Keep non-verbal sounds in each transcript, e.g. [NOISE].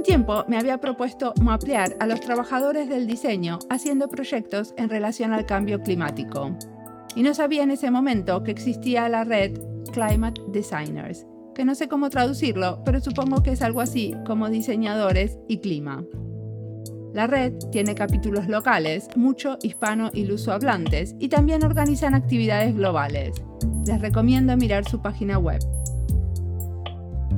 Un tiempo me había propuesto mapear a los trabajadores del diseño haciendo proyectos en relación al cambio climático. Y no sabía en ese momento que existía la red Climate Designers, que no sé cómo traducirlo, pero supongo que es algo así como diseñadores y clima. La red tiene capítulos locales, mucho hispano y lusohablantes, y también organizan actividades globales. Les recomiendo mirar su página web.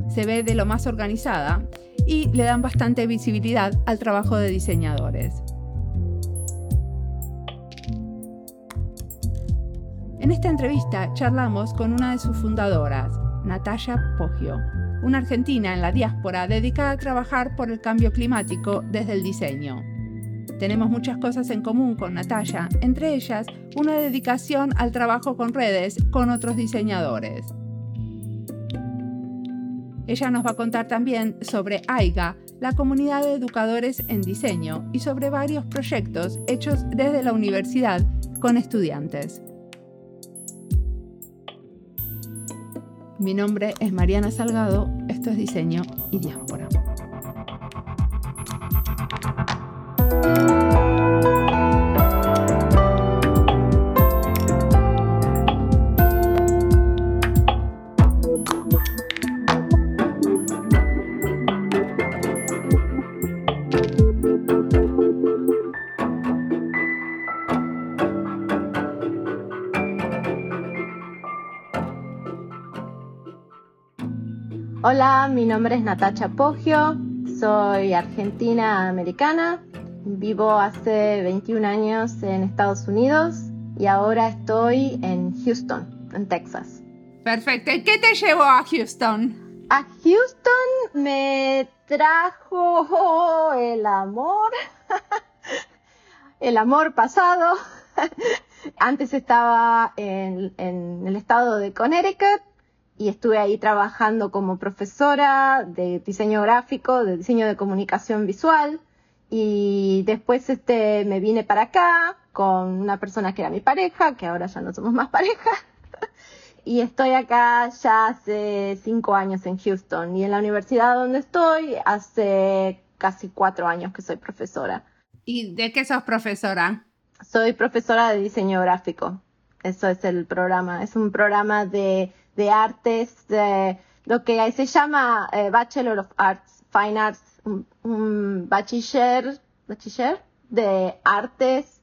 Se ve de lo más organizada y le dan bastante visibilidad al trabajo de diseñadores. En esta entrevista charlamos con una de sus fundadoras, Natalia Poggio, una argentina en la diáspora dedicada a trabajar por el cambio climático desde el diseño. Tenemos muchas cosas en común con Natalia, entre ellas una dedicación al trabajo con redes con otros diseñadores. Ella nos va a contar también sobre AIGA, la comunidad de educadores en diseño, y sobre varios proyectos hechos desde la universidad con estudiantes. Mi nombre es Mariana Salgado, esto es Diseño y Diáspora. Hola, mi nombre es Natacha Poggio, soy argentina americana, vivo hace 21 años en Estados Unidos y ahora estoy en Houston, en Texas. Perfecto, ¿y qué te llevó a Houston? A Houston me trajo el amor, [LAUGHS] el amor pasado. [LAUGHS] Antes estaba en, en el estado de Connecticut y estuve ahí trabajando como profesora de diseño gráfico, de diseño de comunicación visual y después este me vine para acá con una persona que era mi pareja, que ahora ya no somos más [LAUGHS] pareja. y estoy acá ya hace cinco años en Houston y en la universidad donde estoy hace casi cuatro años que soy profesora. ¿Y de qué sos profesora? Soy profesora de diseño gráfico. Eso es el programa. Es un programa de de artes, de lo que se llama eh, Bachelor of Arts, Fine Arts, un, bachiller, bachiller de artes.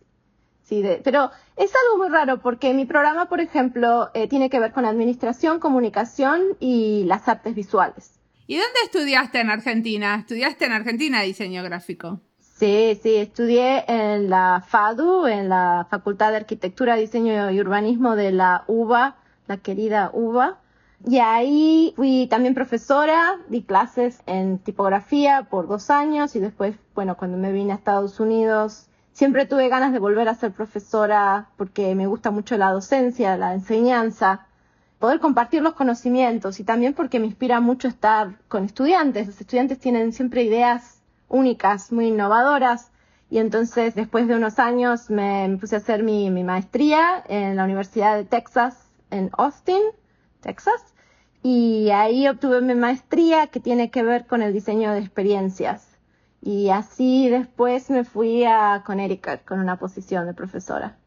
Sí, de, pero es algo muy raro porque mi programa, por ejemplo, eh, tiene que ver con administración, comunicación y las artes visuales. ¿Y dónde estudiaste en Argentina? ¿Estudiaste en Argentina diseño gráfico? Sí, sí, estudié en la FADU, en la Facultad de Arquitectura, Diseño y Urbanismo de la UBA, la querida Uva. Y ahí fui también profesora, di clases en tipografía por dos años y después, bueno, cuando me vine a Estados Unidos, siempre tuve ganas de volver a ser profesora porque me gusta mucho la docencia, la enseñanza, poder compartir los conocimientos y también porque me inspira mucho estar con estudiantes. Los estudiantes tienen siempre ideas únicas, muy innovadoras. Y entonces, después de unos años, me, puse a hacer mi, mi maestría en la Universidad de Texas en Austin, Texas, y ahí obtuve mi maestría que tiene que ver con el diseño de experiencias. Y así después me fui a Connecticut con una posición de profesora.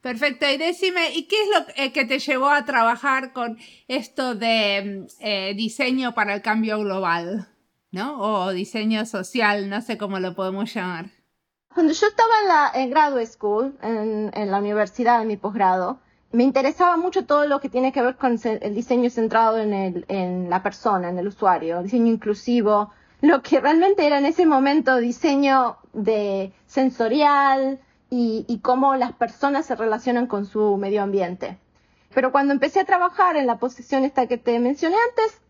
Perfecto, y decime, ¿y qué es lo eh, que te llevó a trabajar con esto de eh, diseño para el cambio global? ¿No? O diseño social, no sé cómo lo podemos llamar. Cuando yo estaba en la en graduate school, en, en la universidad, en mi posgrado, me interesaba mucho todo lo que tiene que ver con el diseño centrado en, el, la persona, en el usuario, diseño inclusivo, lo que realmente era en ese momento diseño de sensorial y, y cómo las personas se relacionan con su medio ambiente. Pero cuando empecé a trabajar en la posición esta que te mencioné antes,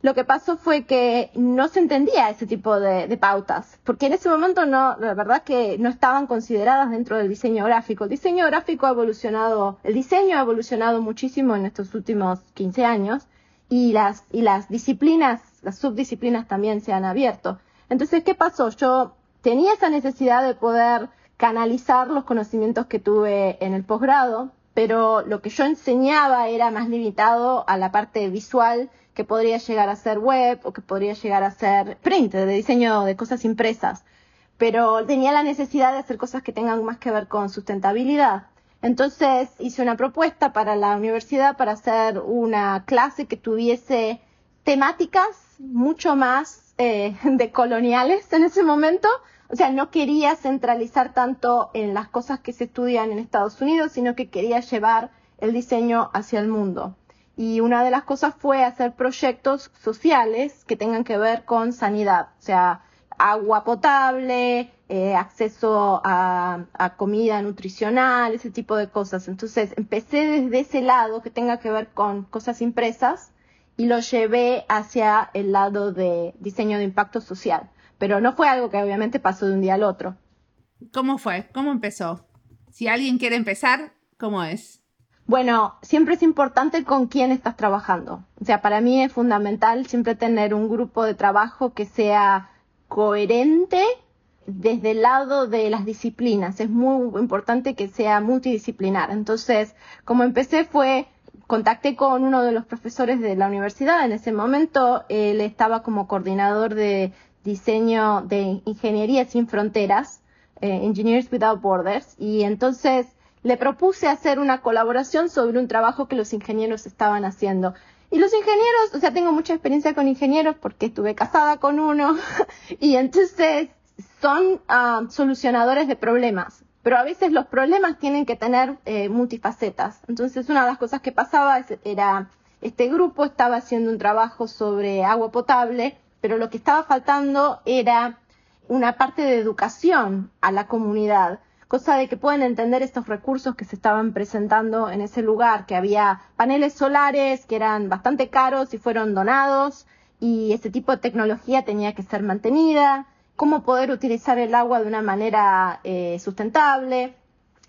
lo que pasó fue que no se entendía ese tipo de, pautas, porque en ese momento no, la verdad que no estaban consideradas dentro del diseño gráfico. El diseño gráfico ha evolucionado, el diseño ha evolucionado muchísimo en estos últimos 15 años y las, y las disciplinas, las subdisciplinas también se han abierto. Entonces, ¿qué pasó? Yo tenía esa necesidad de poder canalizar los conocimientos que tuve en el posgrado pero lo que yo enseñaba era más limitado a la parte visual que podría llegar a ser web o que podría llegar a ser print, de diseño de cosas impresas. Pero tenía la necesidad de hacer cosas que tengan más que ver con sustentabilidad. Entonces hice una propuesta para la universidad para hacer una clase que tuviese temáticas mucho más eh, [LAUGHS] de coloniales en ese momento. O sea, no quería centralizar tanto en las cosas que se estudian en Estados Unidos, sino que quería llevar el diseño hacia el mundo. Y una de las cosas fue hacer proyectos sociales que tengan que ver con sanidad, o sea, agua potable, eh, acceso a, comida nutricional, ese tipo de cosas. Entonces empecé desde ese lado que tenga que ver con cosas impresas y lo llevé hacia el lado de diseño de impacto social. Pero no fue algo que obviamente pasó de un día al otro. ¿Cómo fue? ¿Cómo empezó? Si alguien quiere empezar, ¿cómo es? Bueno, siempre es importante con quién estás trabajando. O sea, para mí es fundamental siempre tener un grupo de trabajo que sea coherente desde el lado de las disciplinas. Es muy importante que sea multidisciplinar. Entonces, como empecé fue, contacté con uno de los profesores de la universidad. En ese momento, él estaba como coordinador de diseño de Ingeniería Sin Fronteras, eh, Engineers Without Borders. Y entonces, le propuse hacer una colaboración sobre un trabajo que los ingenieros estaban haciendo. Y los ingenieros, o sea, tengo mucha experiencia con ingenieros porque estuve casada con uno [LAUGHS] y entonces son ah, solucionadores de problemas. Pero a veces los problemas tienen que tener eh, multifacetas. Entonces una de las cosas que pasaba era, este grupo estaba haciendo un trabajo sobre agua potable, pero lo que estaba faltando era una parte de educación a la comunidad cosa de que pueden entender estos recursos que se estaban presentando en ese lugar, que había paneles solares que eran bastante caros y fueron donados y este tipo de tecnología tenía que ser mantenida, cómo poder utilizar el agua de una manera eh, sustentable,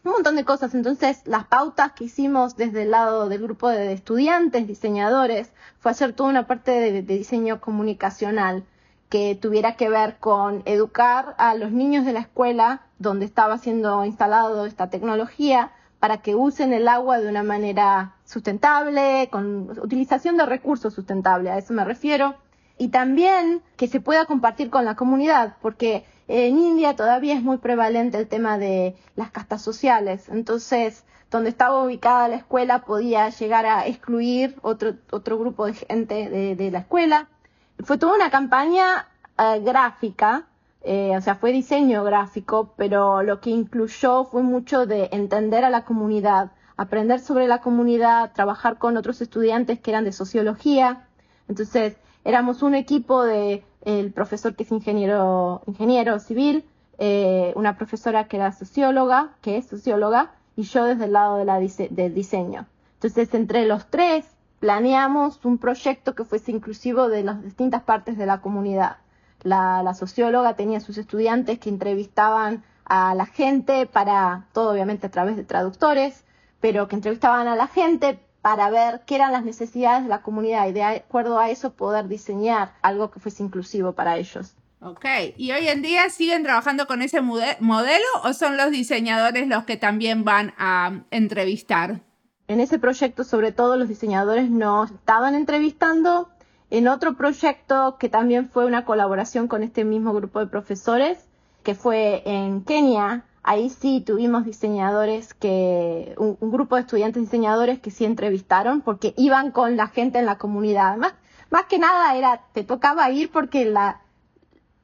un montón de cosas. Entonces, las pautas que hicimos desde el lado del grupo de estudiantes, diseñadores, fue hacer toda una parte de diseño comunicacional que tuviera que ver con educar a los niños de la escuela donde estaba siendo instalado esta tecnología para que usen el agua de una manera sustentable, con utilización de recursos sustentables, a eso me refiero, y también que se pueda compartir con la comunidad, porque en India todavía es muy prevalente el tema de las castas sociales, entonces donde estaba ubicada la escuela podía llegar a excluir otro, otro grupo de gente de la escuela, fue toda una campaña eh, gráfica, eh, o sea, fue diseño gráfico, pero lo que incluyó fue mucho de entender a la comunidad, aprender sobre la comunidad, trabajar con otros estudiantes que eran de sociología. Entonces, éramos un equipo de el profesor que es ingeniero, ingeniero civil, eh, una profesora que era socióloga, que es socióloga, y yo desde el lado de la del diseño. Entonces, entre los tres planeamos un proyecto que fuese inclusivo de las distintas partes de la comunidad. La, socióloga tenía sus estudiantes que entrevistaban a la gente para, todo obviamente a través de traductores, pero que entrevistaban a la gente para ver qué eran las necesidades de la comunidad y de acuerdo a eso poder diseñar algo que fuese inclusivo para ellos. Ok, ¿y hoy en día siguen trabajando con ese modelo o son los diseñadores los que también van a entrevistar? En ese proyecto, sobre todo, los diseñadores no estaban entrevistando. En otro proyecto que también fue una colaboración con este mismo grupo de profesores, que fue en Kenia, ahí sí tuvimos diseñadores que, un, grupo de estudiantes diseñadores que sí entrevistaron porque iban con la gente en la comunidad. Más, que nada era, te tocaba ir porque la,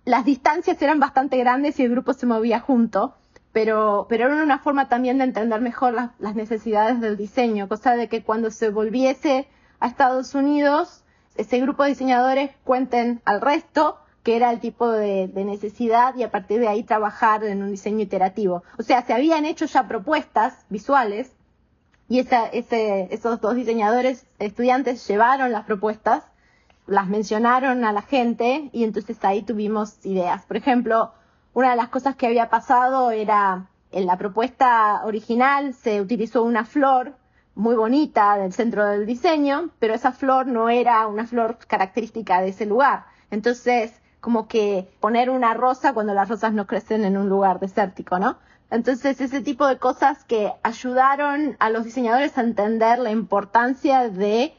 las distancias eran bastante grandes y el grupo se movía junto pero, pero era una forma también de entender mejor las, necesidades del diseño, cosa de que cuando se volviese a Estados Unidos, ese grupo de diseñadores cuenten al resto que era el tipo de, necesidad y a partir de ahí trabajar en un diseño iterativo. O sea, se habían hecho ya propuestas visuales y esa, ese, esos dos diseñadores estudiantes llevaron las propuestas, las mencionaron a la gente y entonces ahí tuvimos ideas. Por ejemplo, una de las cosas que había pasado era, en la propuesta original se utilizó una flor muy bonita del centro del diseño, pero esa flor no era una flor característica de ese lugar. Entonces, como que poner una rosa cuando las rosas no crecen en un lugar desértico, ¿no? Entonces, ese tipo de cosas que ayudaron a los diseñadores a entender la importancia de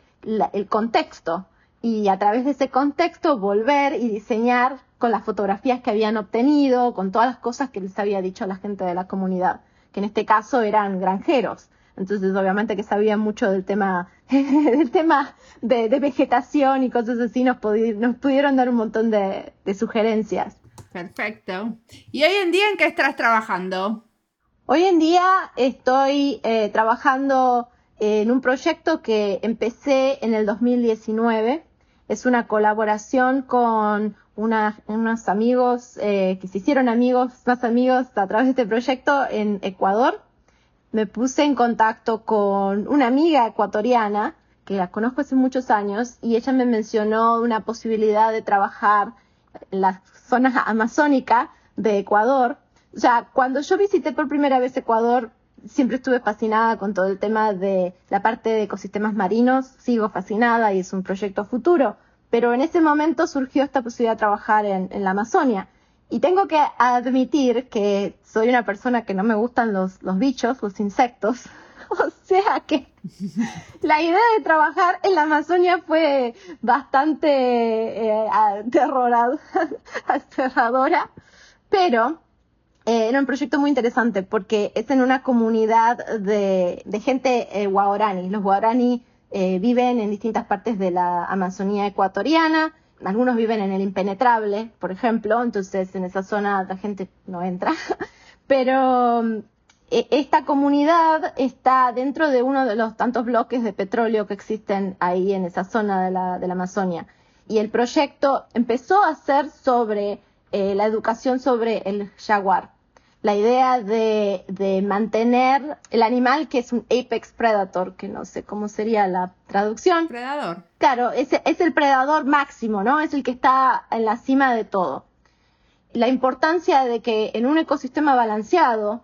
el contexto y a través de ese contexto volver y diseñar con las fotografías que habían obtenido, con todas las cosas que les había dicho la gente de la comunidad, que en este caso eran granjeros. Entonces, obviamente que sabían mucho del tema, [LAUGHS] del tema de, vegetación y cosas así, nos, nos pudieron dar un montón de, sugerencias. Perfecto. ¿Y hoy en día en qué estás trabajando? Hoy en día estoy eh, trabajando en un proyecto que empecé en el 2019. Es una colaboración con unos amigos eh, que se hicieron amigos, más amigos a través de este proyecto en Ecuador me puse en contacto con una amiga ecuatoriana que la conozco hace muchos años y ella me mencionó una posibilidad de trabajar en la zona amazónica de Ecuador. O sea, cuando yo visité por primera vez Ecuador, siempre estuve fascinada con todo el tema de la parte de ecosistemas marinos, sigo fascinada y es un proyecto futuro, pero en ese momento surgió esta posibilidad de trabajar en, en la Amazonia. Y tengo que admitir que soy una persona que no me gustan los, los bichos, los insectos. [LAUGHS] O sea que la idea de trabajar en la Amazonia fue bastante eh, [LAUGHS] aterradora, pero eh, era un proyecto muy interesante porque es en una comunidad de, de gente eh. Los guarani eh, viven en distintas partes de la Amazonía ecuatoriana algunos viven en el impenetrable, por ejemplo, entonces en esa zona la gente no entra. [LAUGHS] Pero e, esta comunidad está dentro de uno de los tantos bloques de petróleo que existen ahí en esa zona de la, de la Amazonia. Y el proyecto empezó a ser sobre eh, la educación sobre el jaguar la idea de, de, mantener el animal que es un apex predator, que no sé cómo sería la traducción. Predador. Claro, es, es el predador máximo, ¿no? Es el que está en la cima de todo. La importancia de que en un ecosistema balanceado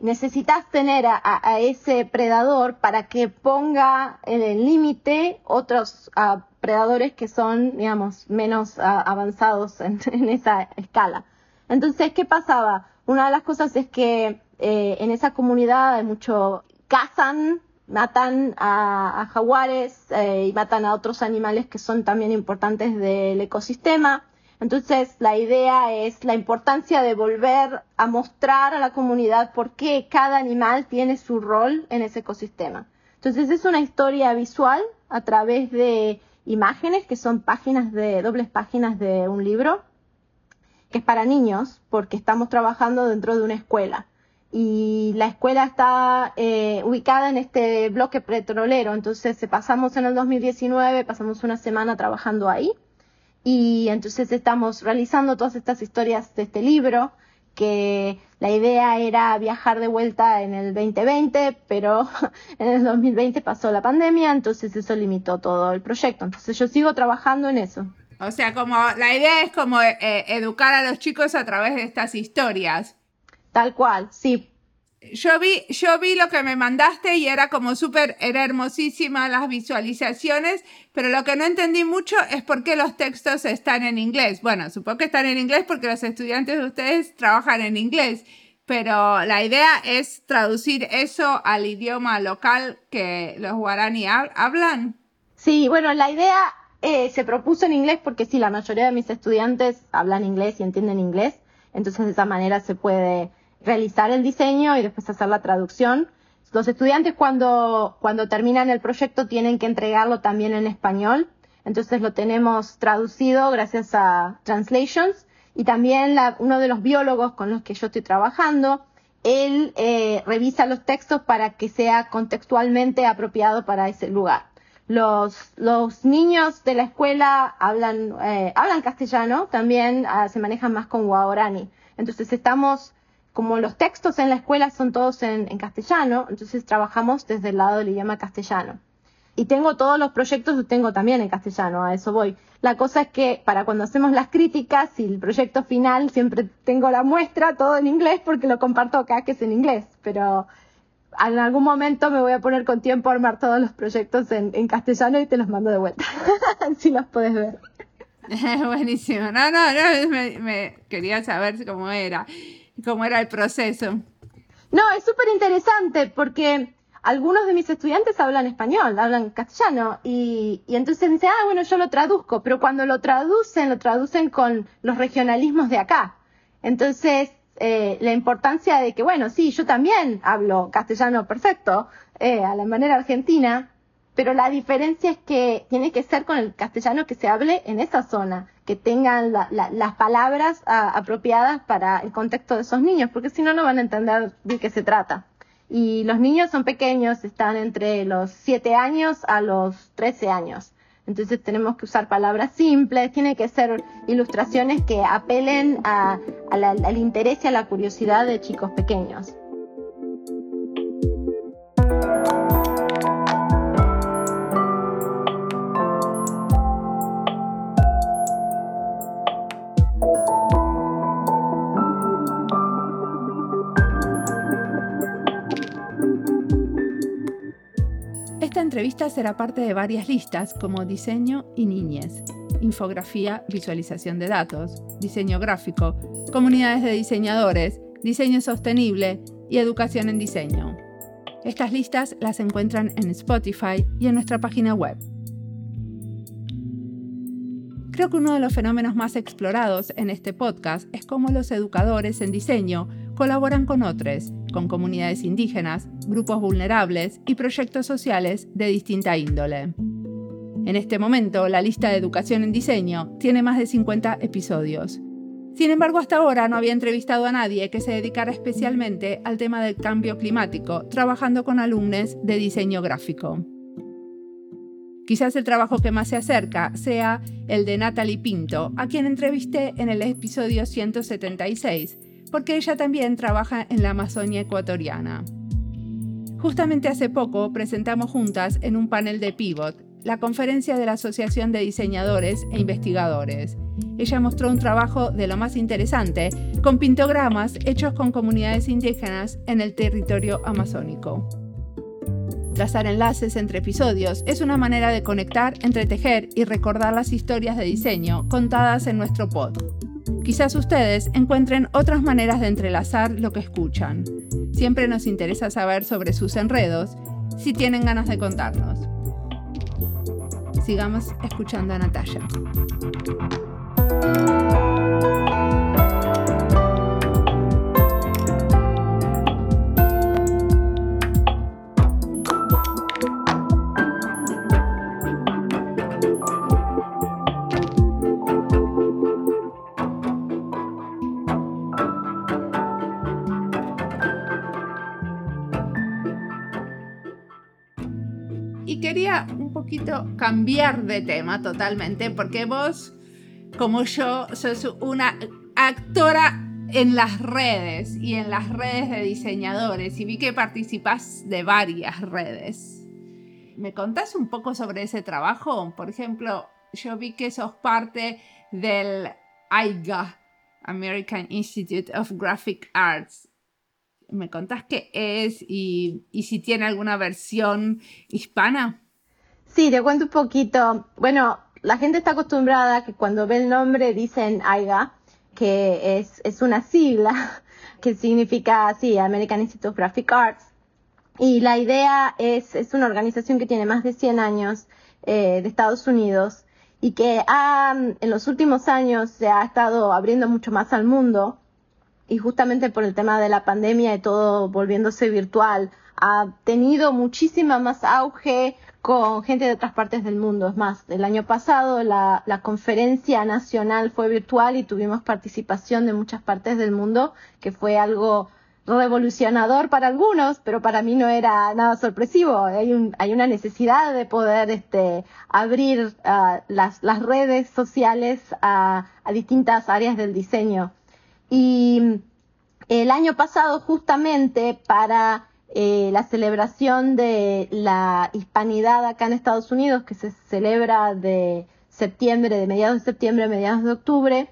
necesitas tener a, ese predador para que ponga en el límite otros predadores que son, digamos, menos avanzados [LAUGHS] en esa escala. Entonces, ¿qué pasaba? Una de las cosas es que eh, en esa comunidad hay mucho cazan, matan a, jaguares eh, y matan a otros animales que son también importantes del ecosistema. Entonces, la idea es la importancia de volver a mostrar a la comunidad por qué cada animal tiene su rol en ese ecosistema. Entonces, es una historia visual a través de imágenes que son páginas de dobles páginas de un libro que es para niños, porque estamos trabajando dentro de una escuela. Y la escuela está eh, ubicada en este bloque petrolero, entonces pasamos en el 2019, pasamos una semana trabajando ahí. Y entonces estamos realizando todas estas historias de este libro, que la idea era viajar de vuelta en el 2020, pero [LAUGHS] en el 2020 pasó la pandemia, entonces eso limitó todo el proyecto. Entonces yo sigo trabajando en eso. O sea, como la idea es como eh, educar a los chicos a través de estas historias. Tal cual, sí. Yo vi, yo vi lo que me mandaste y era como súper, era hermosísima las visualizaciones, pero lo que no entendí mucho es por qué los textos están en inglés. Bueno, supongo que están en inglés porque los estudiantes de ustedes trabajan en inglés, pero la idea es traducir eso al idioma local que los guaraní hablan. Sí, bueno, la idea eh, se propuso en inglés porque sí, la mayoría de mis estudiantes hablan inglés y entienden inglés, entonces de esa manera se puede realizar el diseño y después hacer la traducción. Los estudiantes cuando, cuando terminan el proyecto tienen que entregarlo también en español, entonces lo tenemos traducido gracias a Translations y también uno de los biólogos con los que yo estoy trabajando, él eh, revisa los textos para que sea contextualmente apropiado para ese lugar. Los, los niños de la escuela hablan, eh, hablan castellano, también ah, se manejan más con guarani. Entonces estamos, como los textos en la escuela son todos en, en castellano, entonces trabajamos desde el lado del idioma castellano. Y tengo todos los proyectos, los tengo también en castellano, a eso voy. La cosa es que para cuando hacemos las críticas y el proyecto final siempre tengo la muestra todo en inglés porque lo comparto acá que es en inglés, pero en algún momento me voy a poner con tiempo a armar todos los proyectos en, castellano y te los mando de vuelta, [LAUGHS] si los puedes ver. [LAUGHS] Buenísimo. No, no, no, me, quería saber cómo era, cómo era el proceso. No, es súper interesante porque algunos de mis estudiantes hablan español, hablan castellano, y, y entonces dicen, ah, bueno, yo lo traduzco, pero cuando lo traducen, lo traducen con los regionalismos de acá. Entonces, eh, la importancia de que, bueno, sí, yo también hablo castellano perfecto, eh, a la manera argentina, pero la diferencia es que tiene que ser con el castellano que se hable en esa zona, que tengan las palabras ah, apropiadas para el contexto de esos niños, porque si no, no van a entender de qué se trata. Y los niños son pequeños, están entre los 7 años a los 13 años. Entonces tenemos que usar palabras simples, tiene que ser ilustraciones que apelen al interés y a la curiosidad de chicos pequeños. Entrevista será parte de varias listas como diseño y niñez, infografía, visualización de datos, diseño gráfico, comunidades de diseñadores, diseño sostenible y educación en diseño. Estas listas las encuentran en Spotify y en nuestra página web. Creo que uno de los fenómenos más explorados en este podcast es cómo los educadores en diseño colaboran con otros, con comunidades indígenas, grupos vulnerables y proyectos sociales de distinta índole. En este momento, la lista de educación en diseño tiene más de 50 episodios. Sin embargo, hasta ahora no había entrevistado a nadie que se dedicara especialmente al tema del cambio climático, trabajando con alumnos de diseño gráfico. Quizás el trabajo que más se acerca sea el de Natalie Pinto, a quien entrevisté en el episodio 176, porque ella también trabaja en la Amazonia ecuatoriana. Justamente hace poco presentamos juntas en un panel de Pivot la conferencia de la Asociación de Diseñadores e Investigadores. Ella mostró un trabajo de lo más interesante con pintogramas hechos con comunidades indígenas en el territorio amazónico. Trazar enlaces entre episodios es una manera de conectar, entretejer y recordar las historias de diseño contadas en nuestro pod. Quizás ustedes encuentren otras maneras de entrelazar lo que escuchan. Siempre nos interesa saber sobre sus enredos, si tienen ganas de contarnos. Sigamos escuchando a Natalia. Cambiar de tema totalmente, porque vos, como yo, sos una actora en las redes y en las redes de diseñadores y vi que participas de varias redes. ¿Me contás un poco sobre ese trabajo? Por ejemplo, yo vi que sos parte del AIGA, American Institute of Graphic Arts. ¿Me contás qué es y, y si tiene alguna versión hispana? Sí, te cuento un poquito. Bueno, la gente está acostumbrada que cuando ve el nombre dicen AIGA, que es, es una sigla [LAUGHS] que significa, sí, American Institute of Graphic Arts. Y la idea es, es una organización que tiene más de 100 años eh, de Estados Unidos y que ha, en los últimos años se ha estado abriendo mucho más al mundo y justamente por el tema de la pandemia y todo volviéndose virtual, ha tenido muchísima más auge, con gente de otras partes del mundo. Es más, el año pasado la, conferencia nacional fue virtual y tuvimos participación de muchas partes del mundo, que fue algo revolucionador para algunos, pero para mí no era nada sorpresivo. Hay, un, hay una necesidad de poder este, abrir ah, las, las, redes sociales a, a distintas áreas del diseño. Y el año pasado, justamente para eh, la celebración de la hispanidad acá en Estados Unidos, que se celebra de septiembre, de mediados de septiembre a mediados de octubre,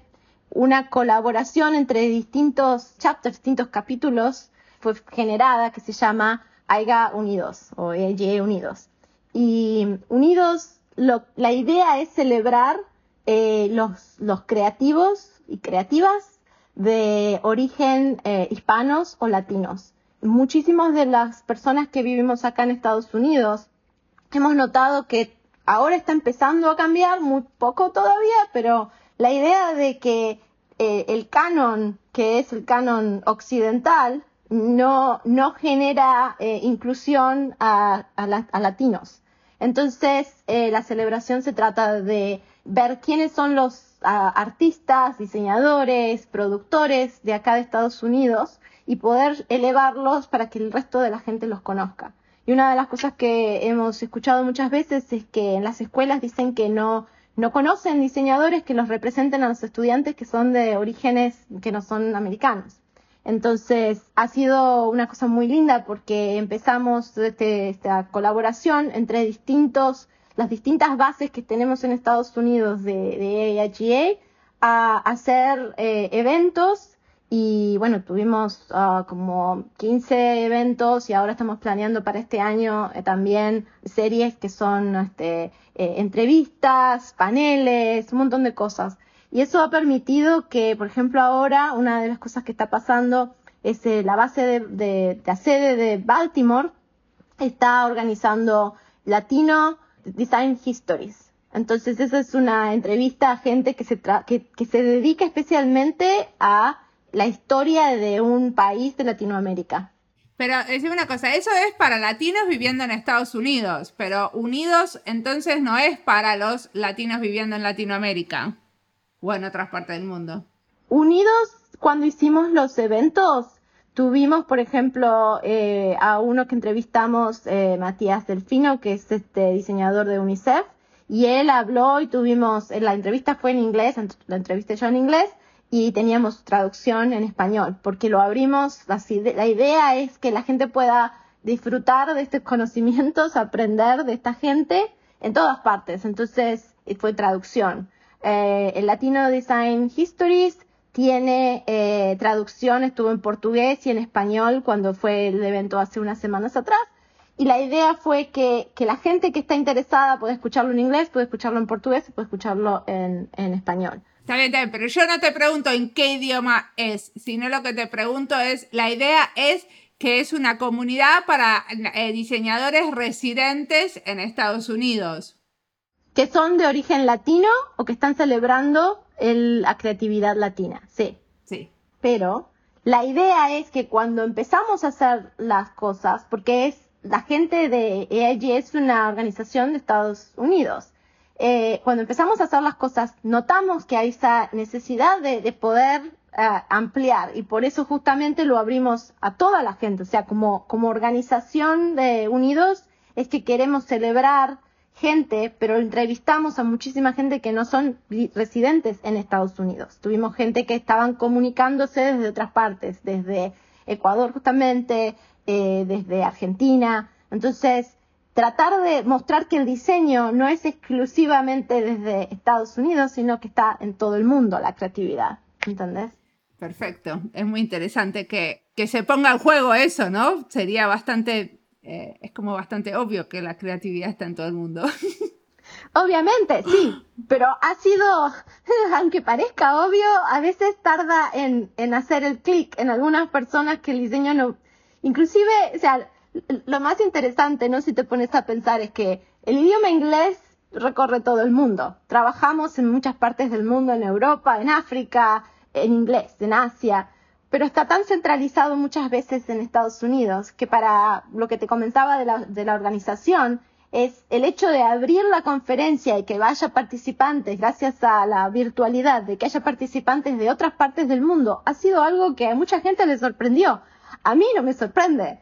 una colaboración entre distintos chapters, distintos capítulos, fue generada que se llama AIGA Unidos o AIGA Unidos. Y Unidos, la idea es celebrar eh, los, los creativos y creativas de origen eh, hispanos o latinos. Muchísimas de las personas que vivimos acá en Estados Unidos hemos notado que ahora está empezando a cambiar, muy poco todavía, pero la idea de que eh, el canon, que es el canon occidental, no, no genera eh, inclusión a, a, latinos. Entonces, eh, la celebración se trata de ver quiénes son los artistas, diseñadores, productores de acá de Estados Unidos y poder elevarlos para que el resto de la gente los conozca. Y una de las cosas que hemos escuchado muchas veces es que en las escuelas dicen que no, no conocen diseñadores que los representen a los estudiantes que son de orígenes que no son americanos. Entonces, ha sido una cosa muy linda porque empezamos este, esta colaboración entre distintos, las distintas bases que tenemos en Estados Unidos de, de AIGA a hacer eh, eventos y bueno, tuvimos uh, como 15 eventos y ahora estamos planeando para este año eh, también series que son este, eh, entrevistas, paneles, un montón de cosas. Y eso ha permitido que, por ejemplo, ahora una de las cosas que está pasando es eh, la base de, de, la sede de Baltimore está organizando Latino Design Histories. Entonces, esa es una entrevista a gente que se, que, que se dedica especialmente a la historia de un país de Latinoamérica. Pero decime una cosa, eso es para latinos viviendo en Estados Unidos, pero unidos entonces no es para los latinos viviendo en Latinoamérica o en otras partes del mundo. Unidos, cuando hicimos los eventos, tuvimos, por ejemplo, eh, a uno que entrevistamos, eh, Matías Delfino, que es este diseñador de UNICEF, y él habló y tuvimos, la entrevista fue en inglés, la entrevisté yo en inglés, y teníamos traducción en español, porque lo abrimos, la idea es que la gente pueda disfrutar de estos conocimientos, [LAUGHS] aprender de esta gente en todas partes. Entonces fue traducción. Eh, el Latino Design Histories tiene eh, traducción, estuvo en portugués y en español cuando fue el evento hace unas semanas atrás. Y la idea fue que, que la gente que está interesada puede escucharlo en inglés, puede escucharlo en portugués puede escucharlo en, en español. Está bien, está bien, pero yo no te pregunto en qué idioma es, sino lo que te pregunto es, la idea es que es una comunidad para eh, diseñadores residentes en Estados Unidos que son de origen latino o que están celebrando la creatividad latina, sí. Sí. Pero la idea es que cuando empezamos a hacer las cosas, porque es la gente de EIG es una organización de Estados Unidos, eh, cuando empezamos a hacer las cosas, notamos que hay esa necesidad de, poder eh, ampliar y por eso justamente lo abrimos a toda la gente. O sea, como, como organización de Unidos es que queremos celebrar gente, pero entrevistamos a muchísima gente que no son residentes en Estados Unidos. Tuvimos gente que estaban comunicándose desde otras partes, desde Ecuador justamente, eh, desde Argentina. Entonces, tratar de mostrar que el diseño no es exclusivamente desde Estados Unidos, sino que está en todo el mundo la creatividad. ¿Entendés? Perfecto. Es muy interesante que, que se ponga en juego eso, ¿no? Sería bastante eh, es como bastante obvio que la creatividad está en todo el mundo. [LAUGHS] Obviamente, sí, pero ha sido, [LAUGHS] aunque parezca obvio, a veces tarda en, en hacer el clic en algunas personas que el diseño no, inclusive, o sea, lo más interesante, ¿no? Si te pones a pensar es que el idioma inglés recorre todo el mundo. Trabajamos en muchas partes del mundo, en Europa, en África, en inglés, en Asia pero está tan centralizado muchas veces en Estados Unidos que para lo que te comentaba de la, de la organización es el hecho de abrir la conferencia y que vaya participantes, gracias a la virtualidad, de que haya participantes de otras partes del mundo, ha sido algo que a mucha gente le sorprendió. A mí no me sorprende,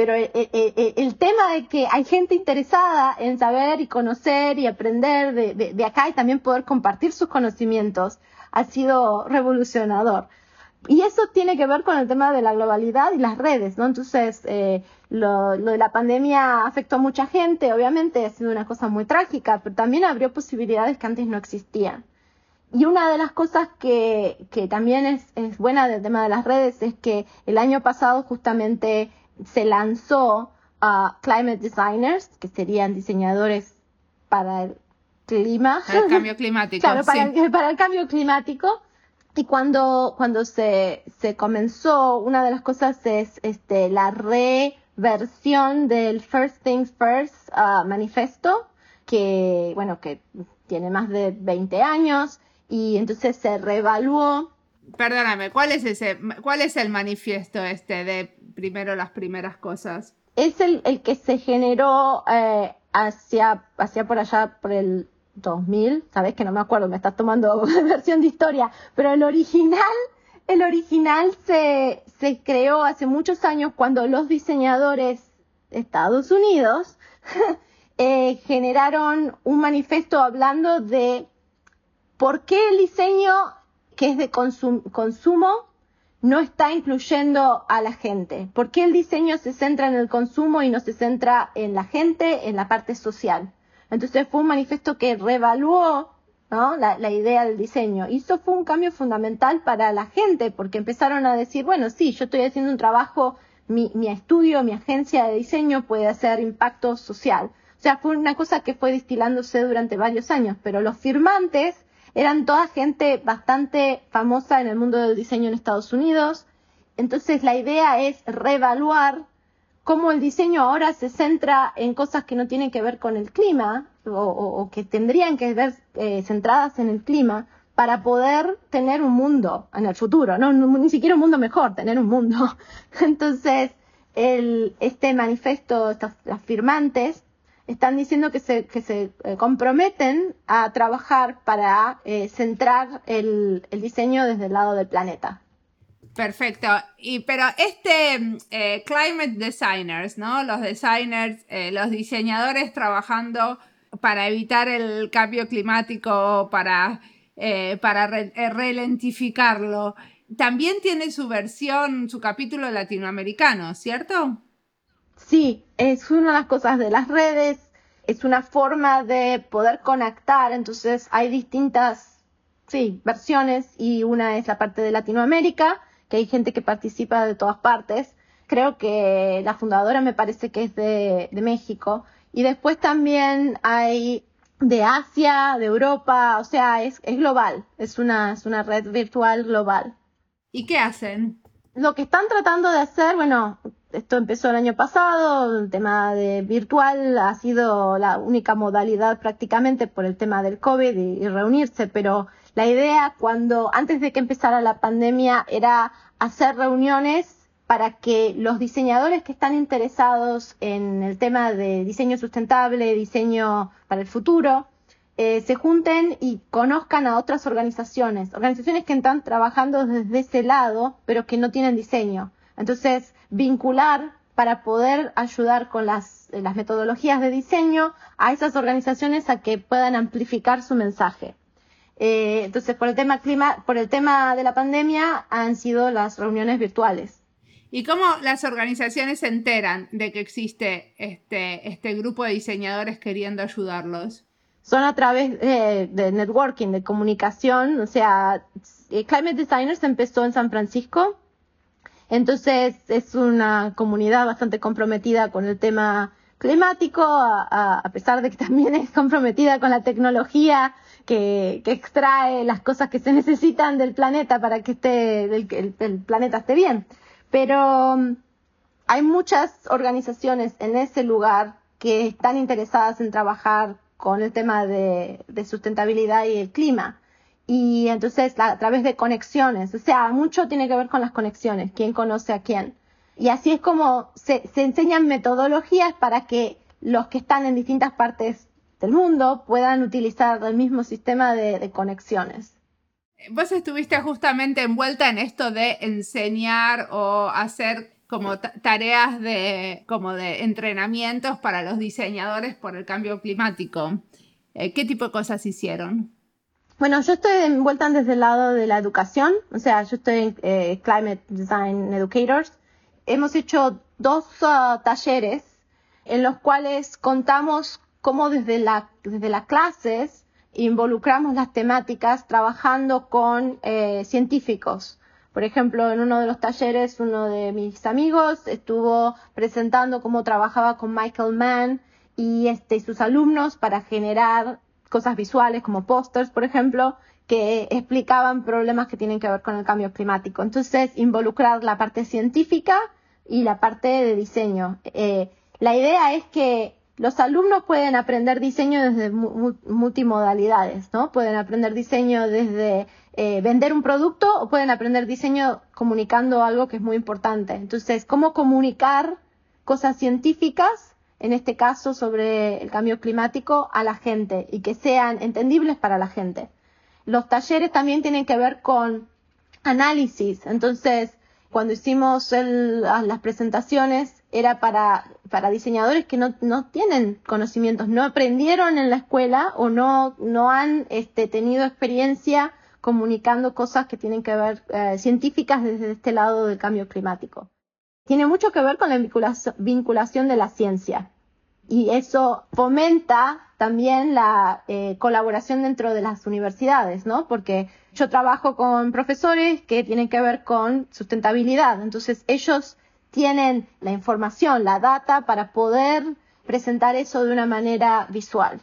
pero el, el, el tema de que hay gente interesada en saber y conocer y aprender de, de, acá y también poder compartir sus conocimientos ha sido revolucionador. Y eso tiene que ver con el tema de la globalidad y las redes, ¿no? Entonces, eh, lo, de la pandemia afectó a mucha gente, obviamente ha sido una cosa muy trágica, pero también abrió posibilidades que antes no existían. Y una de las cosas que, que también es, es buena del tema de las redes es que el año pasado justamente se lanzó a Climate Designers, que serían diseñadores para el clima. El cambio climático. claro, para, el, para el cambio climático. Y cuando, cuando se, se comenzó, una de las cosas es este, la reversión del First Things First uh, manifesto, que, bueno, que tiene más de 20 años, y entonces se reevaluó. Perdóname, ¿cuál es ese, cuál es el manifiesto este de primero las primeras cosas? Es el, el que se generó eh, hacia, hacia por allá, por el 2000, sabes que no me acuerdo, me estás tomando [LAUGHS] versión de historia, pero el original, el original se, se creó hace muchos años cuando los diseñadores de Estados Unidos [LAUGHS] eh, generaron un manifiesto hablando de por qué el diseño que es de consumo no está incluyendo a la gente. ¿Por qué el diseño se centra en el consumo y no se centra en la gente, en la parte social? Entonces fue un manifiesto que revaluó ¿no? la, idea del diseño. Y eso fue un cambio fundamental para la gente, porque empezaron a decir, bueno, sí, yo estoy haciendo un trabajo, mi, mi estudio, mi agencia de diseño puede hacer impacto social. O sea, fue una cosa que fue distilándose durante varios años, pero los firmantes eran toda gente bastante famosa en el mundo del diseño en Estados Unidos. Entonces la idea es reevaluar cómo el diseño ahora se centra en cosas que no tienen que ver con el clima o, que tendrían que ver eh, centradas en el clima para poder tener un mundo en el futuro, no, ni siquiera un mundo mejor, tener un mundo. [LAUGHS] Entonces, el, este manifiesto, estas, las firmantes, están diciendo que se, que se eh, comprometen a trabajar para eh, centrar el, el diseño desde el lado del planeta. Perfecto. Y pero este eh, climate designers, ¿no? Los designers, los diseñadores trabajando para evitar el cambio climático, para, para relentificarlo. También tiene su versión, su capítulo latinoamericano, ¿cierto? Sí, es una de las cosas de las redes, es una forma de poder conectar, entonces hay distintas, sí, versiones y una es la parte de Latinoamérica que hay gente que participa de todas partes. Creo que la fundadora me parece que es de, México. Y después también hay de Asia, de Europa, o sea, es, es global, es una, es una red virtual global. ¿Y qué hacen? Lo que están tratando de hacer, bueno, esto empezó el año pasado, el tema de virtual ha sido la única modalidad prácticamente por el tema del COVID y reunirse, pero la idea cuando, antes de que empezara la pandemia, era hacer reuniones para que los diseñadores que están interesados en el tema de diseño sustentable, diseño para el futuro, eh, se junten y conozcan a otras organizaciones, organizaciones que están trabajando desde ese lado, pero que no tienen diseño. Entonces, vincular para poder ayudar con las, las metodologías de diseño a esas organizaciones a que puedan amplificar su mensaje. Eh, entonces, por el tema clima, por el tema de la pandemia, han sido las reuniones virtuales. ¿Y cómo las organizaciones se enteran de que existe este, este grupo de diseñadores queriendo ayudarlos? Son a través de, networking, de comunicación. O sea, eh, Climate Designers empezó en San Francisco. Entonces, es una comunidad bastante comprometida con el tema climático, a, a pesar de que también [LAUGHS] es comprometida con la tecnología que, extrae las cosas que se necesitan del planeta para que esté, el, el, planeta esté bien. Pero um, hay muchas organizaciones en ese lugar que están interesadas en trabajar con el tema de, sustentabilidad y el clima. Y entonces a través de conexiones, o sea, mucho tiene que ver con las conexiones, quién conoce a quién. Y así es como se, se enseñan metodologías para que los que están en distintas partes del mundo puedan utilizar el mismo sistema de, conexiones. Vos estuviste justamente envuelta en esto de enseñar o hacer como tareas de, como de entrenamientos para los diseñadores por el cambio climático. Eh, ¿Qué tipo de cosas hicieron? Bueno, yo estoy envuelta desde el lado de la educación, o sea, yo estoy eh, Climate Design Educators. Hemos hecho dos uh, talleres en los cuales contamos cómo desde, la, desde las clases involucramos las temáticas trabajando con eh, científicos. Por ejemplo, en uno de los talleres, uno de mis amigos estuvo presentando cómo trabajaba con Michael Mann y, este, sus alumnos para generar cosas visuales como pósters, por ejemplo, que explicaban problemas que tienen que ver con el cambio climático. Entonces, involucrar la parte científica y la parte de diseño. Eh, la idea es que los alumnos pueden aprender diseño desde multimodalidades, ¿no? Pueden aprender diseño desde eh, vender un producto o pueden aprender diseño comunicando algo que es muy importante. Entonces, cómo comunicar cosas científicas, en este caso sobre el cambio climático, a la gente y que sean entendibles para la gente. Los talleres también tienen que ver con análisis. Entonces, cuando hicimos las presentaciones era para, para diseñadores que no, no, tienen conocimientos, no aprendieron en la escuela o no, no han este, tenido experiencia comunicando cosas que tienen que ver eh, científicas desde este lado del cambio climático. Tiene mucho que ver con la vinculación de la ciencia y eso fomenta también la eh, colaboración dentro de las universidades, ¿no? Porque yo trabajo con profesores que tienen que ver con sustentabilidad, entonces ellos tienen la información, la data para poder presentar eso de una manera visual.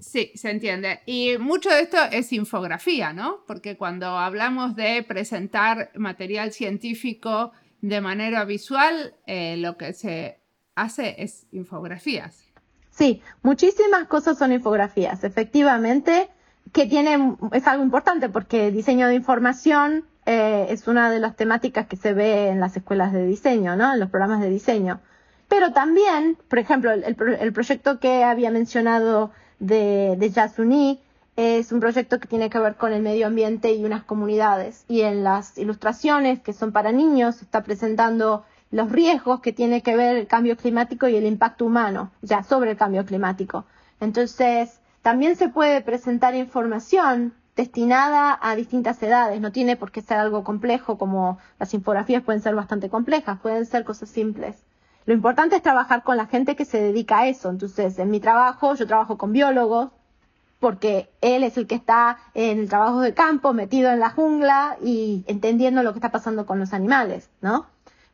Sí, se entiende. Y mucho de esto es infografía, ¿no? Porque cuando hablamos de presentar material científico de manera visual, eh, lo que se hace es infografías. Sí, muchísimas cosas son infografías, efectivamente, que tienen, es algo importante porque diseño de información eh, es una de las temáticas que se ve en las escuelas de diseño, ¿no? En los programas de diseño. Pero también, por ejemplo, el, el proyecto que había mencionado de, de Yasuni es un proyecto que tiene que ver con el medio ambiente y unas comunidades. Y en las ilustraciones que son para niños está presentando los riesgos que tiene que ver el cambio climático y el impacto humano, ya sobre el cambio climático. Entonces, también se puede presentar información destinada a distintas edades. No tiene por qué ser algo complejo como las infografías pueden ser bastante complejas, pueden ser cosas simples. Lo importante es trabajar con la gente que se dedica a eso. Entonces, en mi trabajo, yo trabajo con biólogos, porque él es el que está en el trabajo de campo, metido en la jungla y entendiendo lo que está pasando con los animales, ¿no?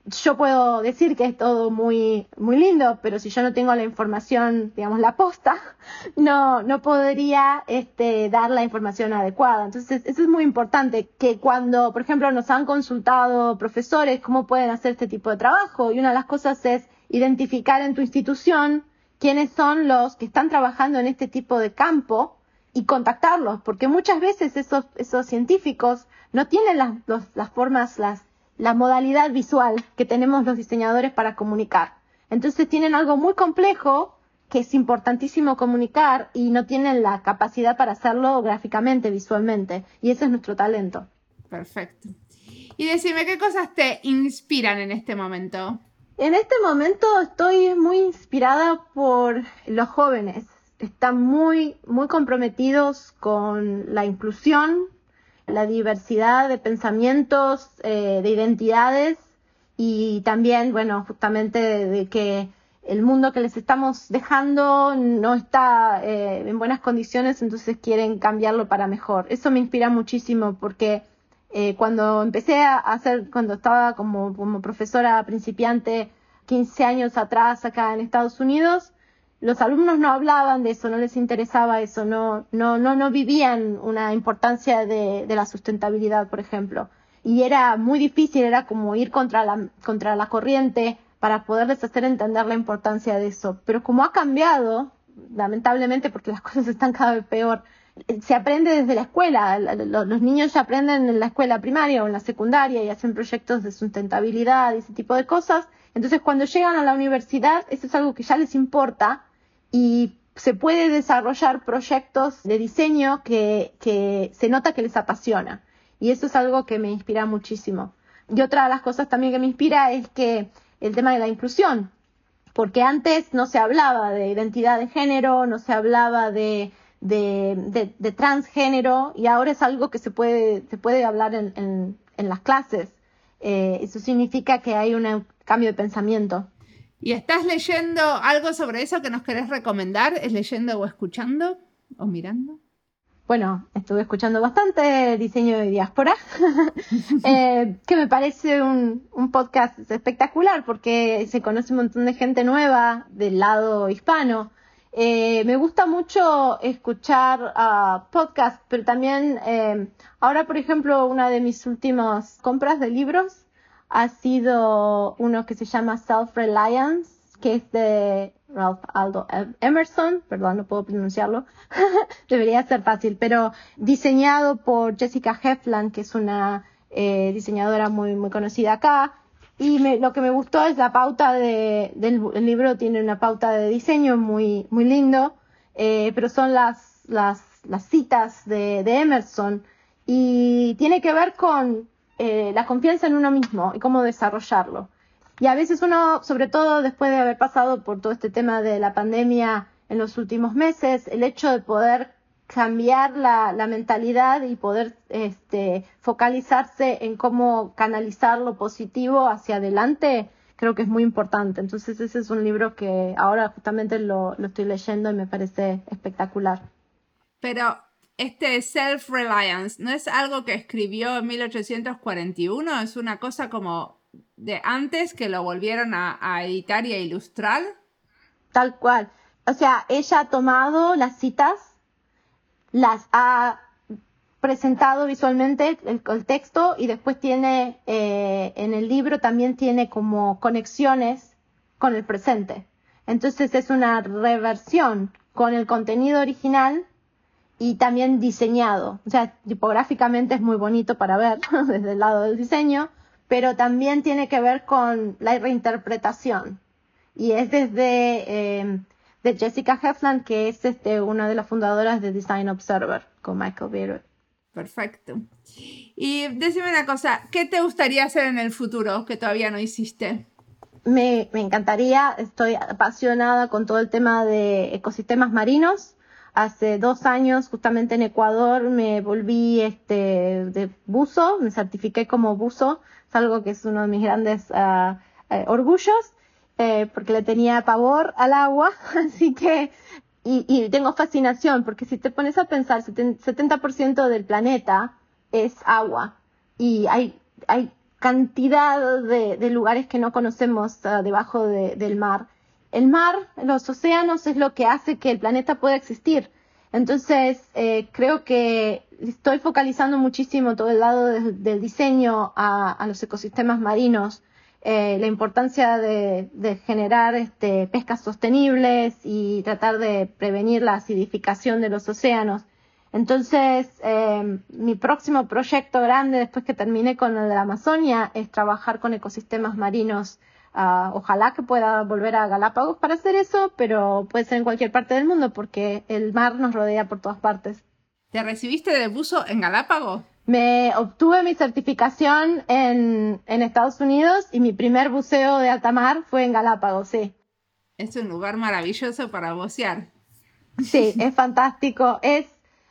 yo puedo decir que es todo muy, muy lindo, pero si yo no tengo la información, digamos, la posta, [LAUGHS] no, no podría este, dar la información adecuada. Entonces, eso es muy importante, que cuando, por ejemplo, nos han consultado profesores cómo pueden hacer este tipo de trabajo, y una de las cosas es identificar en tu institución quiénes son los que están trabajando en este tipo de campo y contactarlos, porque muchas veces esos, esos científicos no tienen las, las formas, las la modalidad visual que tenemos los diseñadores para comunicar. Entonces tienen algo muy complejo que es importantísimo comunicar y no tienen la capacidad para hacerlo gráficamente, visualmente. Y ese es nuestro talento. Perfecto. Y decime, ¿qué cosas te inspiran en este momento? En este momento estoy muy inspirada por los jóvenes. Están muy, muy comprometidos con la inclusión, la diversidad de pensamientos, eh, de identidades y también, bueno, justamente de, que el mundo que les estamos dejando no está eh, en buenas condiciones, entonces quieren cambiarlo para mejor. Eso me inspira muchísimo porque eh, cuando empecé a hacer, cuando estaba como, como profesora principiante 15 años atrás acá en Estados Unidos, los alumnos no hablaban de eso, no les interesaba eso, no, no, no, no vivían una importancia de, de la sustentabilidad, por ejemplo. Y era muy difícil, era como ir contra la, contra la corriente para poderles hacer entender la importancia de eso. Pero como ha cambiado, lamentablemente porque las [LAUGHS] cosas están cada vez peor, se aprende desde la escuela. Los niños aprenden en la escuela primaria o en la secundaria y hacen proyectos de sustentabilidad y ese tipo de cosas. Entonces, cuando llegan a la universidad, eso es algo que ya les importa y se puede desarrollar proyectos de diseño que, que se nota que les apasiona. Y eso es algo que me inspira muchísimo. Y otra de las cosas también que me inspira es que el tema de la inclusión, porque antes no se hablaba de identidad de género, no se hablaba de, de, de, transgénero y ahora es algo que se puede, se puede hablar en, en, en las clases. Eh, eso significa que hay un cambio de pensamiento. ¿Y estás leyendo algo sobre eso que nos querés recomendar? ¿Es leyendo o escuchando o mirando? Bueno, estuve escuchando bastante diseño de diáspora, [LAUGHS] eh, que me parece un, un, podcast espectacular porque se conoce un montón de gente nueva del lado hispano Eh, me gusta mucho escuchar uh, podcasts, pero también eh, ahora, por ejemplo, una de mis últimas compras de libros ha sido uno que se llama Self-Reliance, que es de Ralph Aldo Emerson, perdón, no puedo pronunciarlo, [LAUGHS] debería ser fácil, pero diseñado por Jessica Heflin, que es una eh, diseñadora muy, muy conocida acá. Y me, lo que me gustó es la pauta de, del el libro, tiene una pauta de diseño muy, muy lindo, eh, pero son las, las, las citas de, de, Emerson y tiene que ver con eh, la confianza en uno mismo y cómo desarrollarlo. Y a veces uno, sobre todo después de haber pasado por todo este tema de la pandemia en los últimos meses, el hecho de poder cambiar la, la mentalidad y poder este, focalizarse en cómo canalizar lo positivo hacia adelante, creo que es muy importante. Entonces ese es un libro que ahora justamente lo, lo estoy leyendo y me parece espectacular. Pero este self-reliance no es algo que escribió en 1841, es una cosa como de antes que lo volvieron a, a, editar y a ilustrar? Tal cual. O sea, ella ha tomado las citas, las ha presentado visualmente el, texto y después tiene eh, en el libro también tiene como conexiones con el presente. Entonces es una reversión con el contenido original y también diseñado. O sea, tipográficamente es muy bonito para ver [LAUGHS] desde el lado del diseño, pero también tiene que ver con la reinterpretación. Y es desde eh, de Jessica Heflin, que es este, una de las fundadoras de Design Observer, con Michael Beard. Perfecto. Y decime una cosa, ¿qué te gustaría hacer en el futuro que todavía no hiciste? Me, me encantaría, estoy apasionada con todo el tema de ecosistemas marinos. Hace dos años, justamente en Ecuador, me volví este, de buzo, me certifiqué como buzo algo que es uno de mis grandes uh, eh, orgullos, eh, porque le tenía pavor al agua, [LAUGHS] así que, y, tengo fascinación, porque si te pones a pensar, 70% del planeta es agua, y hay, hay cantidad de, lugares que no conocemos uh, debajo de, del mar. El mar, los océanos es lo que hace que el planeta pueda existir. Entonces, eh, creo que estoy focalizando muchísimo todo el lado de, del diseño a, los ecosistemas marinos, eh, la importancia de, generar este, pescas sostenibles y tratar de prevenir la acidificación de los océanos. Entonces, eh, mi próximo proyecto grande después que termine con el de la Amazonia es trabajar con ecosistemas marinos Uh, ojalá que pueda volver a Galápagos para hacer eso, pero puede ser en cualquier parte del mundo porque el mar nos rodea por todas partes. ¿Te recibiste de buzo en Galápagos? Me obtuve mi certificación en, en Estados Unidos y mi primer buceo de alta mar fue en Galápagos, sí. Es un lugar maravilloso para bucear. Sí, es fantástico. Es,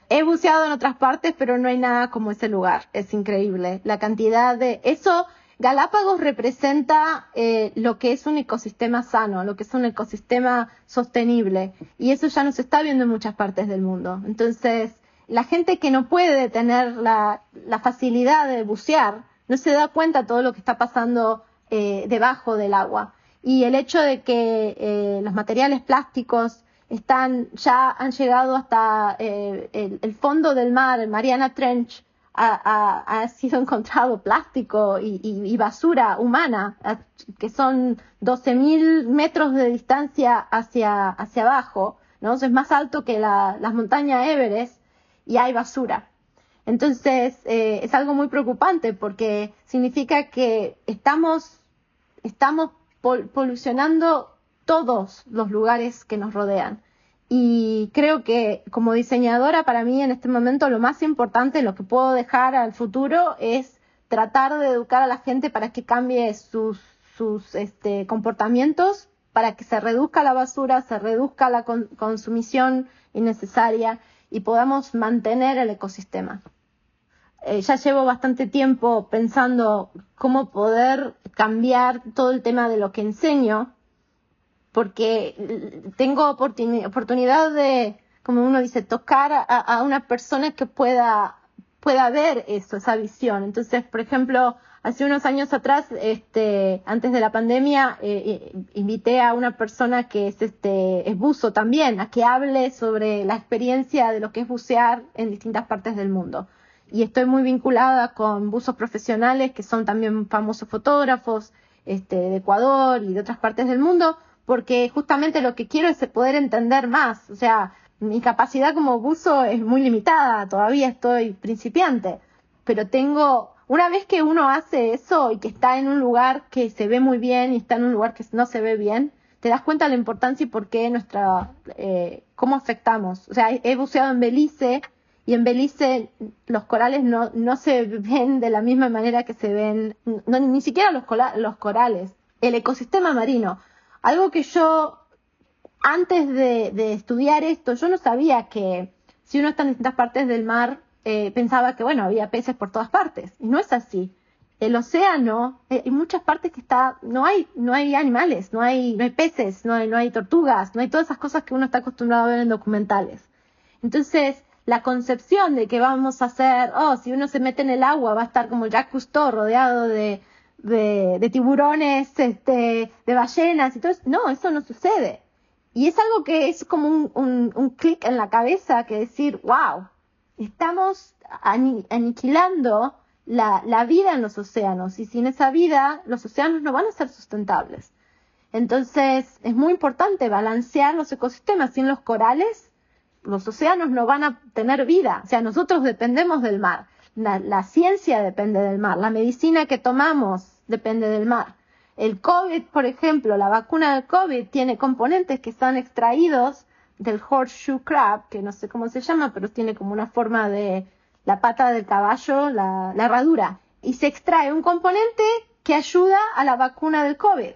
he buceado en otras partes, pero no hay nada como ese lugar. Es increíble. La cantidad de... Eso Galápagos representa eh, lo que es un ecosistema sano, lo que es un ecosistema sostenible, y eso ya no se está viendo en muchas partes del mundo. Entonces, la gente que no puede tener la, facilidad de bucear, no se da cuenta de todo lo que está pasando eh, debajo del agua. Y el hecho de que eh, los materiales plásticos están, ya han llegado hasta eh, el, fondo del mar, Mariana Trench, ha, sido [LAUGHS] encontrado plástico y basura humana, que son 12.000 metros de distancia hacia, hacia abajo, ¿no? es más alto que la, las montañas Everest y hay basura. Entonces, eh, es algo muy preocupante porque significa que estamos, estamos pol polucionando todos los lugares que nos rodean. Y creo que como diseñadora para mí en este momento lo más importante, lo que puedo dejar al futuro es tratar de educar a la gente para que cambie sus, sus este, comportamientos, para que se reduzca la basura, se reduzca la con consumición innecesaria y podamos mantener el ecosistema. Eh, ya llevo bastante tiempo pensando cómo poder cambiar todo el tema de lo que enseño porque tengo oportunidad de, como uno dice, tocar a, a, una persona que pueda, pueda ver eso, esa visión. Entonces, por ejemplo, Hace unos años atrás, este, antes de la pandemia, eh, eh, invité a una persona que es, este, es buzo también, a que hable sobre la experiencia de lo que es bucear en distintas partes del mundo. Y estoy muy vinculada con buzos profesionales que son también famosos fotógrafos este, de Ecuador y de otras partes del mundo, porque justamente lo que quiero es poder entender más. O sea, mi capacidad como buzo es muy limitada, todavía estoy principiante, pero tengo una vez que uno hace eso y que está en un lugar que se ve muy bien y está en un lugar que no se ve bien, te das cuenta de la importancia y por qué nuestra, eh, cómo afectamos. O sea, he buceado en Belice y en Belice los corales no, no se ven de la misma manera que se ven, no, ni siquiera los, los corales, el ecosistema marino. Algo que yo, antes de, de estudiar esto, yo no sabía que si uno está en distintas partes del mar, eh, pensaba que, bueno, había peces por todas partes. Y no es así. El océano, eh, en muchas partes que está, no hay, no hay animales, no hay, no hay peces, no hay, no hay tortugas, no hay todas esas cosas que uno está acostumbrado a ver en documentales. Entonces, la concepción de que vamos a hacer, oh, si uno se mete en el agua va a estar como Jacques Cousteau rodeado de, de, tiburones, este, de ballenas y todo eso. No, eso no sucede. Y es algo que es como un, un, un clic en la cabeza que decir, wow, estamos aniquilando la, vida en los océanos y sin esa vida los océanos no van a ser sustentables. Entonces es muy importante balancear los ecosistemas. Sin los corales, los océanos no van a tener vida. O sea, nosotros dependemos del mar. La, la ciencia depende del mar. La medicina que tomamos depende del mar. El COVID, por ejemplo, la vacuna del COVID tiene componentes que están extraídos del horseshoe crab, que no sé cómo se llama, pero tiene como una forma de la pata del caballo, la, herradura. Y se extrae un componente que ayuda a la vacuna del COVID.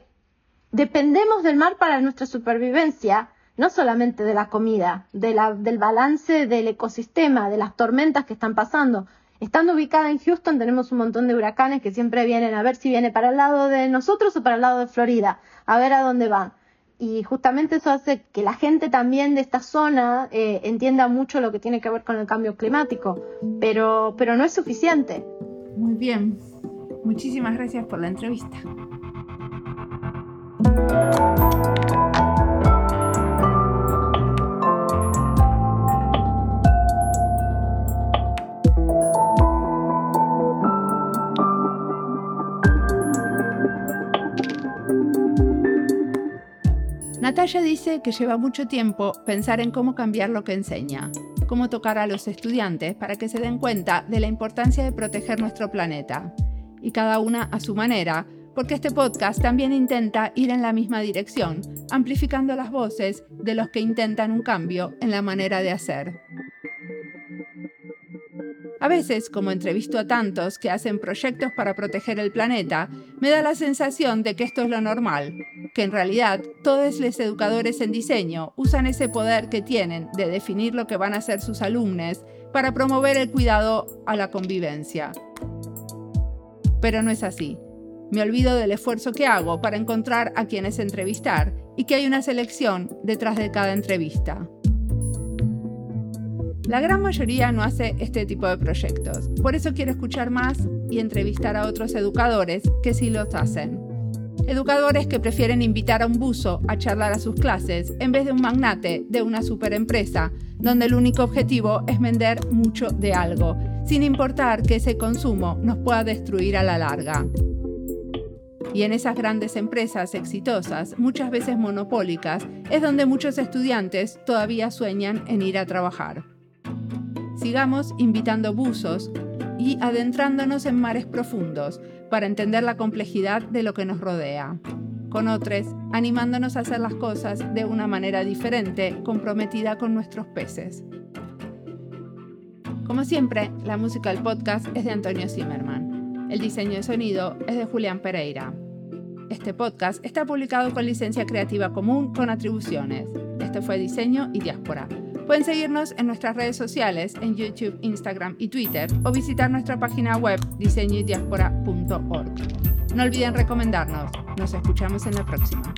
Dependemos del mar para nuestra supervivencia, no solamente de la comida, de la, del balance del ecosistema, de las tormentas que están pasando. Estando ubicada en Houston tenemos un montón de huracanes que siempre vienen a ver si viene para el lado de nosotros o para el lado de Florida, a ver a dónde van y justamente eso hace que la gente también de esta zona eh, entienda mucho lo que tiene que ver con el cambio climático, pero, pero no es suficiente. Muy bien, muchísimas gracias por la entrevista. Natalia dice que lleva mucho tiempo pensar en cómo cambiar lo que enseña, cómo tocar a los estudiantes para que se den cuenta de la importancia de proteger nuestro planeta. Y cada una a su manera, porque este podcast también intenta ir en la misma dirección, amplificando las voces de los que intentan un cambio en la manera de hacer. A veces, como entrevisto a tantos que hacen proyectos para proteger el planeta, me da la sensación de que esto es lo normal, que en realidad todos los educadores en diseño usan ese poder que tienen de definir lo que van a hacer sus alumnos para promover el cuidado a la convivencia. Pero no es así. Me olvido del esfuerzo que hago para encontrar a quienes entrevistar y que hay una selección detrás de cada entrevista. La gran mayoría no hace este tipo de proyectos, por eso quiero escuchar más y entrevistar a otros educadores que sí los hacen. Educadores que prefieren invitar a un buzo a charlar a sus clases en vez de un magnate de una superempresa, donde el único objetivo es vender mucho de algo, sin importar que ese consumo nos pueda destruir a la larga. Y en esas grandes empresas exitosas, muchas veces monopólicas, es donde muchos estudiantes todavía sueñan en ir a trabajar. Sigamos invitando buzos y adentrándonos en mares profundos para entender la complejidad de lo que nos rodea. Con otros, animándonos a hacer las cosas de una manera diferente, comprometida con nuestros peces. Como siempre, la música del podcast es de Antonio Zimmerman. El diseño de sonido es de Julián Pereira. Este podcast está publicado con licencia creativa común con atribuciones. Este fue Diseño y Diáspora Pueden seguirnos en nuestras redes sociales, en YouTube, Instagram y Twitter, o visitar nuestra página web diseñoydiaspora.org. No olviden recomendarnos. Nos escuchamos en la próxima.